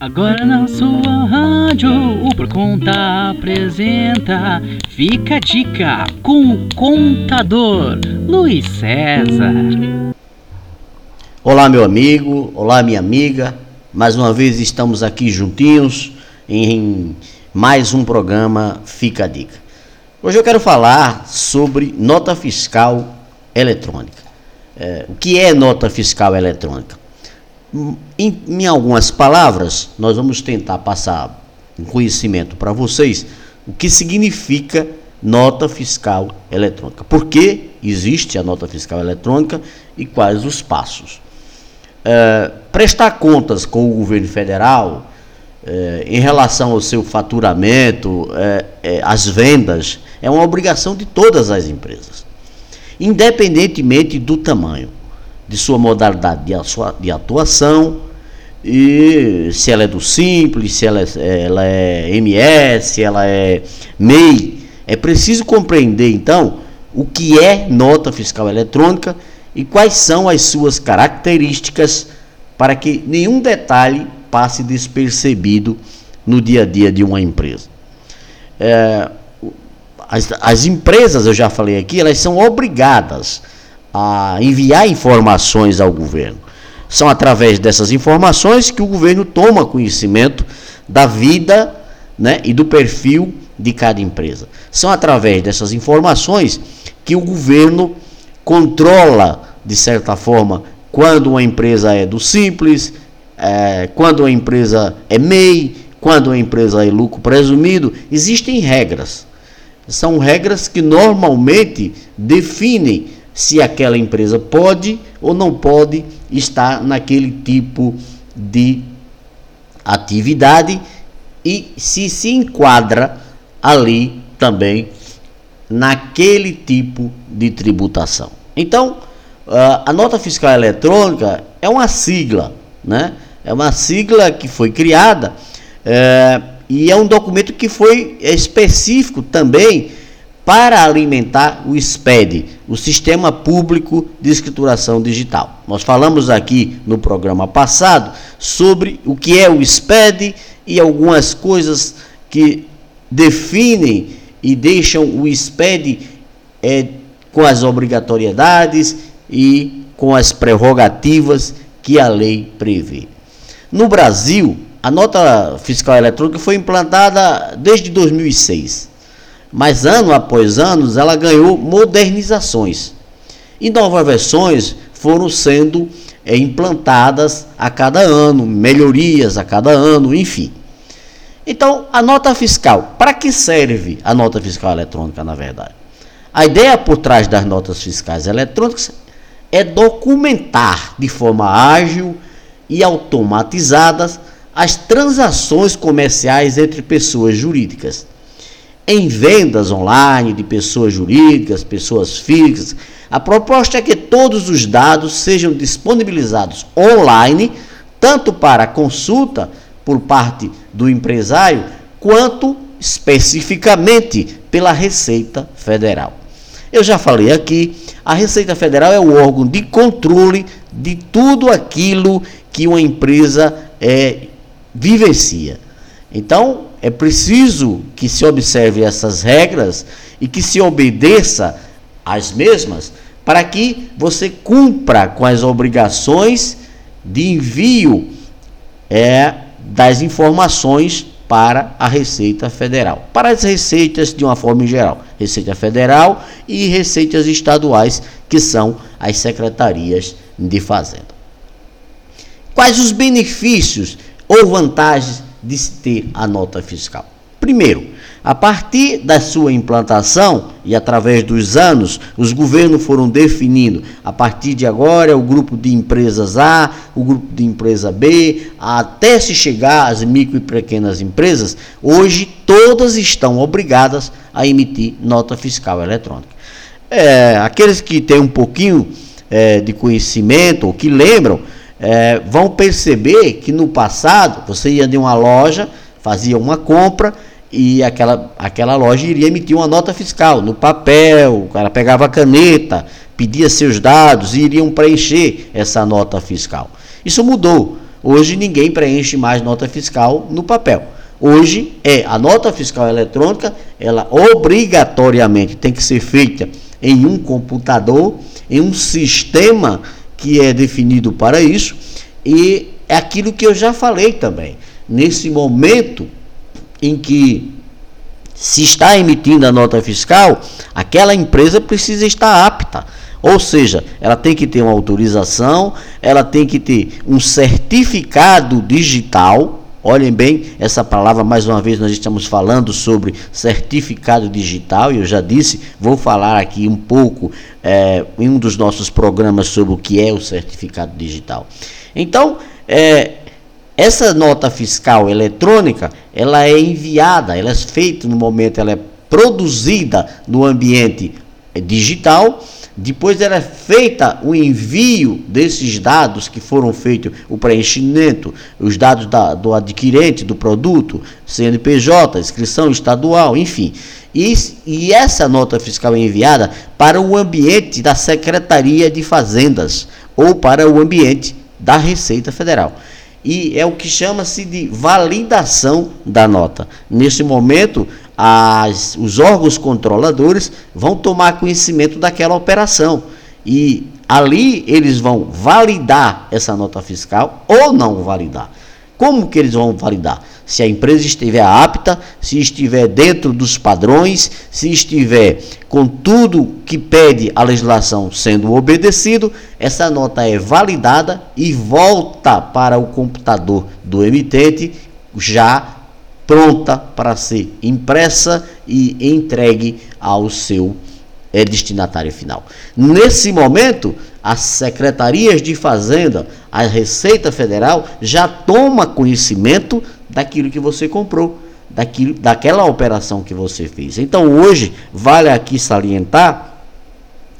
Agora na sua rádio, o Por Conta apresenta Fica a Dica com o contador Luiz César. Olá, meu amigo, olá, minha amiga. Mais uma vez estamos aqui juntinhos em mais um programa Fica a Dica. Hoje eu quero falar sobre nota fiscal eletrônica. É, o que é nota fiscal eletrônica? Em, em algumas palavras, nós vamos tentar passar um conhecimento para vocês o que significa nota fiscal eletrônica. Por que existe a nota fiscal eletrônica e quais os passos? É, prestar contas com o governo federal é, em relação ao seu faturamento, é, é as vendas, é uma obrigação de todas as empresas, independentemente do tamanho de sua modalidade de atuação e se ela é do Simples, se ela é, ela é MS, se ela é MEI. É preciso compreender então o que é nota fiscal eletrônica e quais são as suas características para que nenhum detalhe passe despercebido no dia a dia de uma empresa. É, as, as empresas, eu já falei aqui, elas são obrigadas a enviar informações ao governo. São através dessas informações que o governo toma conhecimento da vida né, e do perfil de cada empresa. São através dessas informações que o governo controla, de certa forma, quando uma empresa é do simples, é, quando uma empresa é MEI, quando uma empresa é lucro presumido. Existem regras. São regras que normalmente definem se aquela empresa pode ou não pode estar naquele tipo de atividade e se se enquadra ali também naquele tipo de tributação. Então, a nota fiscal eletrônica é uma sigla, né? É uma sigla que foi criada é, e é um documento que foi específico também para alimentar o SPED, o Sistema Público de Escrituração Digital. Nós falamos aqui no programa passado sobre o que é o SPED e algumas coisas que definem e deixam o SPED é, com as obrigatoriedades e com as prerrogativas que a lei prevê. No Brasil, a nota fiscal eletrônica foi implantada desde 2006 mas ano após ano ela ganhou modernizações. E novas versões foram sendo é, implantadas a cada ano, melhorias a cada ano, enfim. Então, a nota fiscal, para que serve a nota fiscal eletrônica, na verdade? A ideia por trás das notas fiscais eletrônicas é documentar de forma ágil e automatizadas as transações comerciais entre pessoas jurídicas em vendas online de pessoas jurídicas, pessoas físicas. A proposta é que todos os dados sejam disponibilizados online, tanto para consulta por parte do empresário, quanto especificamente pela Receita Federal. Eu já falei aqui, a Receita Federal é o órgão de controle de tudo aquilo que uma empresa é, vivencia. Então, é preciso que se observe essas regras e que se obedeça às mesmas para que você cumpra com as obrigações de envio é, das informações para a Receita Federal. Para as receitas de uma forma geral, Receita Federal e receitas estaduais, que são as secretarias de Fazenda. Quais os benefícios ou vantagens de se ter a nota fiscal? Primeiro, a partir da sua implantação e através dos anos, os governos foram definindo, a partir de agora, o grupo de empresas A, o grupo de empresa B, até se chegar às micro e pequenas empresas, hoje todas estão obrigadas a emitir nota fiscal eletrônica. É, aqueles que têm um pouquinho é, de conhecimento ou que lembram, é, vão perceber que no passado você ia de uma loja, fazia uma compra e aquela, aquela loja iria emitir uma nota fiscal no papel, o cara pegava a caneta, pedia seus dados e iriam preencher essa nota fiscal. Isso mudou. Hoje ninguém preenche mais nota fiscal no papel. Hoje é a nota fiscal eletrônica, ela obrigatoriamente tem que ser feita em um computador, em um sistema que é definido para isso, e é aquilo que eu já falei também. Nesse momento em que se está emitindo a nota fiscal, aquela empresa precisa estar apta. Ou seja, ela tem que ter uma autorização, ela tem que ter um certificado digital. Olhem bem essa palavra, mais uma vez, nós estamos falando sobre certificado digital, e eu já disse, vou falar aqui um pouco é, em um dos nossos programas sobre o que é o certificado digital. Então, é, essa nota fiscal eletrônica, ela é enviada, ela é feita no momento, ela é produzida no ambiente digital, depois ela é feita o envio desses dados que foram feitos, o preenchimento, os dados da, do adquirente do produto, CNPJ, inscrição estadual, enfim. E, e essa nota fiscal é enviada para o ambiente da Secretaria de Fazendas ou para o ambiente da Receita Federal e é o que chama-se de validação da nota. Nesse momento, as, os órgãos controladores vão tomar conhecimento daquela operação e ali eles vão validar essa nota fiscal ou não validar. Como que eles vão validar? Se a empresa estiver apta, se estiver dentro dos padrões, se estiver com tudo que pede a legislação sendo obedecido, essa nota é validada e volta para o computador do emitente já pronta para ser impressa e entregue ao seu é, destinatário final. Nesse momento, as secretarias de Fazenda, a Receita Federal já toma conhecimento daquilo que você comprou, daquilo, daquela operação que você fez. Então hoje vale aqui salientar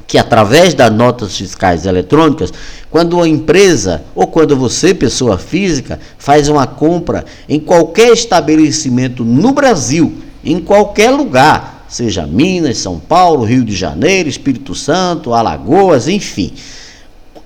que através das notas fiscais eletrônicas, quando a empresa ou quando você, pessoa física, faz uma compra em qualquer estabelecimento no Brasil, em qualquer lugar, seja Minas, São Paulo, Rio de Janeiro, Espírito Santo, Alagoas, enfim.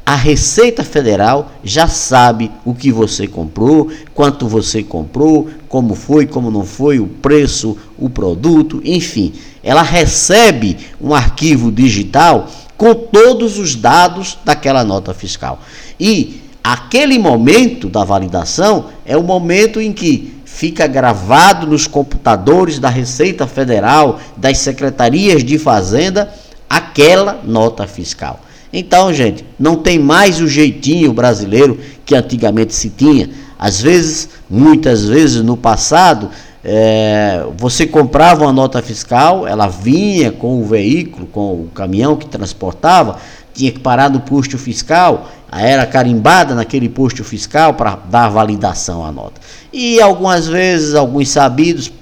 A Receita Federal já sabe o que você comprou, quanto você comprou, como foi, como não foi, o preço, o produto, enfim. Ela recebe um arquivo digital com todos os dados daquela nota fiscal. E aquele momento da validação é o momento em que fica gravado nos computadores da Receita Federal, das secretarias de Fazenda, aquela nota fiscal. Então, gente, não tem mais o jeitinho brasileiro que antigamente se tinha. Às vezes, muitas vezes no passado, é, você comprava uma nota fiscal, ela vinha com o veículo, com o caminhão que transportava, tinha que parar no posto fiscal, era carimbada naquele posto fiscal para dar validação à nota. E algumas vezes, alguns sabidos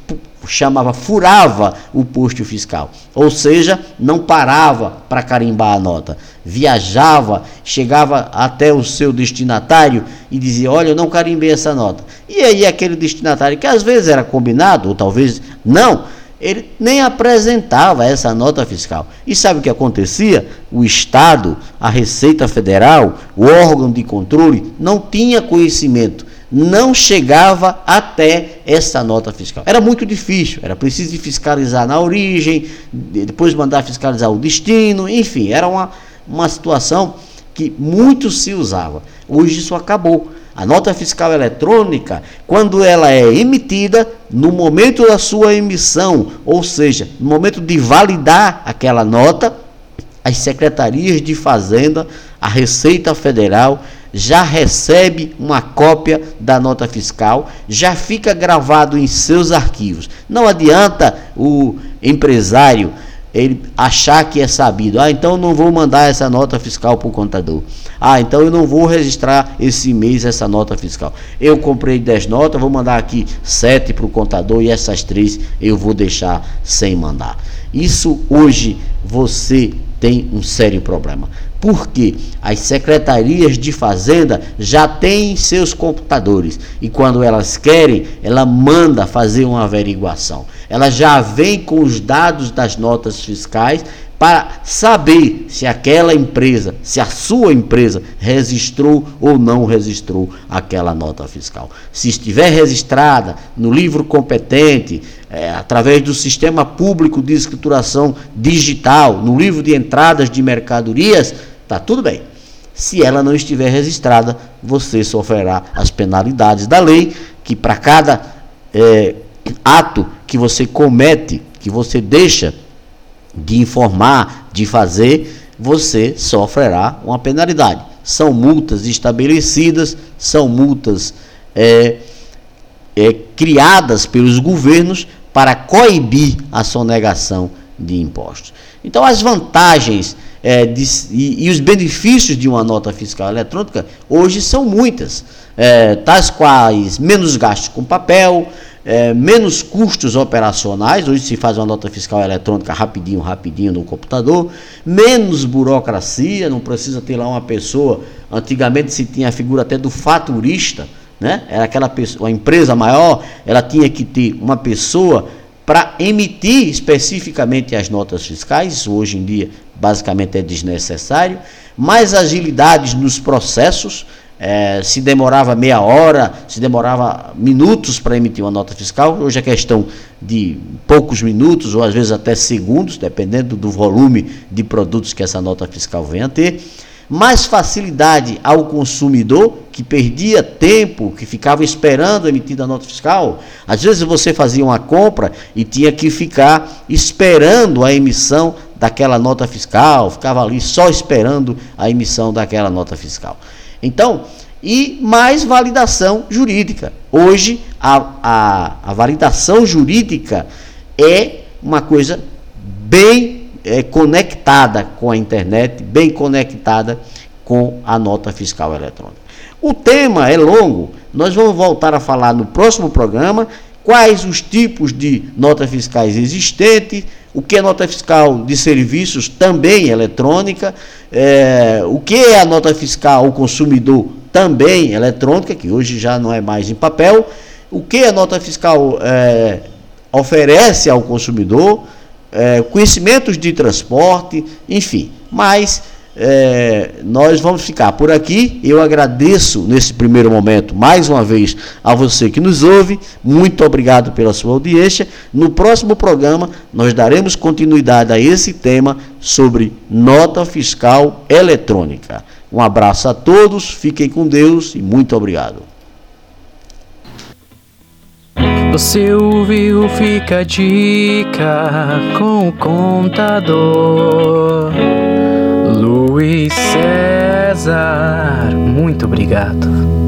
chamava, furava o posto fiscal. Ou seja, não parava para carimbar a nota. Viajava, chegava até o seu destinatário e dizia: Olha, eu não carimbei essa nota. E aí, aquele destinatário, que às vezes era combinado, ou talvez não, ele nem apresentava essa nota fiscal. E sabe o que acontecia? O Estado, a Receita Federal, o órgão de controle, não tinha conhecimento, não chegava até essa nota fiscal. Era muito difícil, era preciso fiscalizar na origem, depois mandar fiscalizar o destino, enfim, era uma, uma situação que muito se usava. Hoje isso acabou. A nota fiscal eletrônica, quando ela é emitida, no momento da sua emissão, ou seja, no momento de validar aquela nota, as secretarias de Fazenda, a Receita Federal, já recebe uma cópia da nota fiscal, já fica gravado em seus arquivos. Não adianta o empresário ele achar que é sabido. Ah, então não vou mandar essa nota fiscal para o contador. Ah, então eu não vou registrar esse mês essa nota fiscal. Eu comprei 10 notas, vou mandar aqui 7 para o contador e essas 3 eu vou deixar sem mandar. Isso hoje você tem um sério problema. Porque as secretarias de fazenda já têm seus computadores e quando elas querem, ela manda fazer uma averiguação. Ela já vem com os dados das notas fiscais para saber se aquela empresa, se a sua empresa registrou ou não registrou aquela nota fiscal. Se estiver registrada no livro competente, é, através do sistema público de escrituração digital, no livro de entradas de mercadorias, está tudo bem. Se ela não estiver registrada, você sofrerá as penalidades da lei, que para cada é, ato que você comete, que você deixa de informar, de fazer, você sofrerá uma penalidade. São multas estabelecidas, são multas é, é, criadas pelos governos para coibir a sonegação de impostos. Então, as vantagens é, de, e, e, os benefícios de uma nota fiscal eletrônica hoje são muitas, é, tais quais menos gastos com papel, é, menos custos operacionais, hoje se faz uma nota fiscal eletrônica rapidinho, rapidinho no computador, menos burocracia, não precisa ter lá uma pessoa, antigamente se tinha a figura até do faturista, né? Era aquela pessoa, a empresa maior, ela tinha que ter uma pessoa para emitir especificamente as notas fiscais, isso hoje em dia basicamente é desnecessário, mais agilidades nos processos, é, se demorava meia hora, se demorava minutos para emitir uma nota fiscal, hoje é questão de poucos minutos ou às vezes até segundos, dependendo do volume de produtos que essa nota fiscal venha a ter. Mais facilidade ao consumidor, que perdia tempo, que ficava esperando emitir a nota fiscal. Às vezes você fazia uma compra e tinha que ficar esperando a emissão daquela nota fiscal, ficava ali só esperando a emissão daquela nota fiscal. Então, e mais validação jurídica. Hoje, a, a, a validação jurídica é uma coisa bem é, conectada com a internet, bem conectada com a nota fiscal eletrônica. O tema é longo, nós vamos voltar a falar no próximo programa quais os tipos de notas fiscais existentes, o que é nota fiscal de serviços também eletrônica, é, o que é a nota fiscal ao consumidor também eletrônica, que hoje já não é mais em papel, o que a nota fiscal é, oferece ao consumidor, é, conhecimentos de transporte, enfim, mas é, nós vamos ficar por aqui. Eu agradeço nesse primeiro momento mais uma vez a você que nos ouve. Muito obrigado pela sua audiência. No próximo programa nós daremos continuidade a esse tema sobre nota fiscal eletrônica. Um abraço a todos, fiquem com Deus e muito obrigado. Você ouviu, fica a dica com o contador. Luiz César, muito obrigado.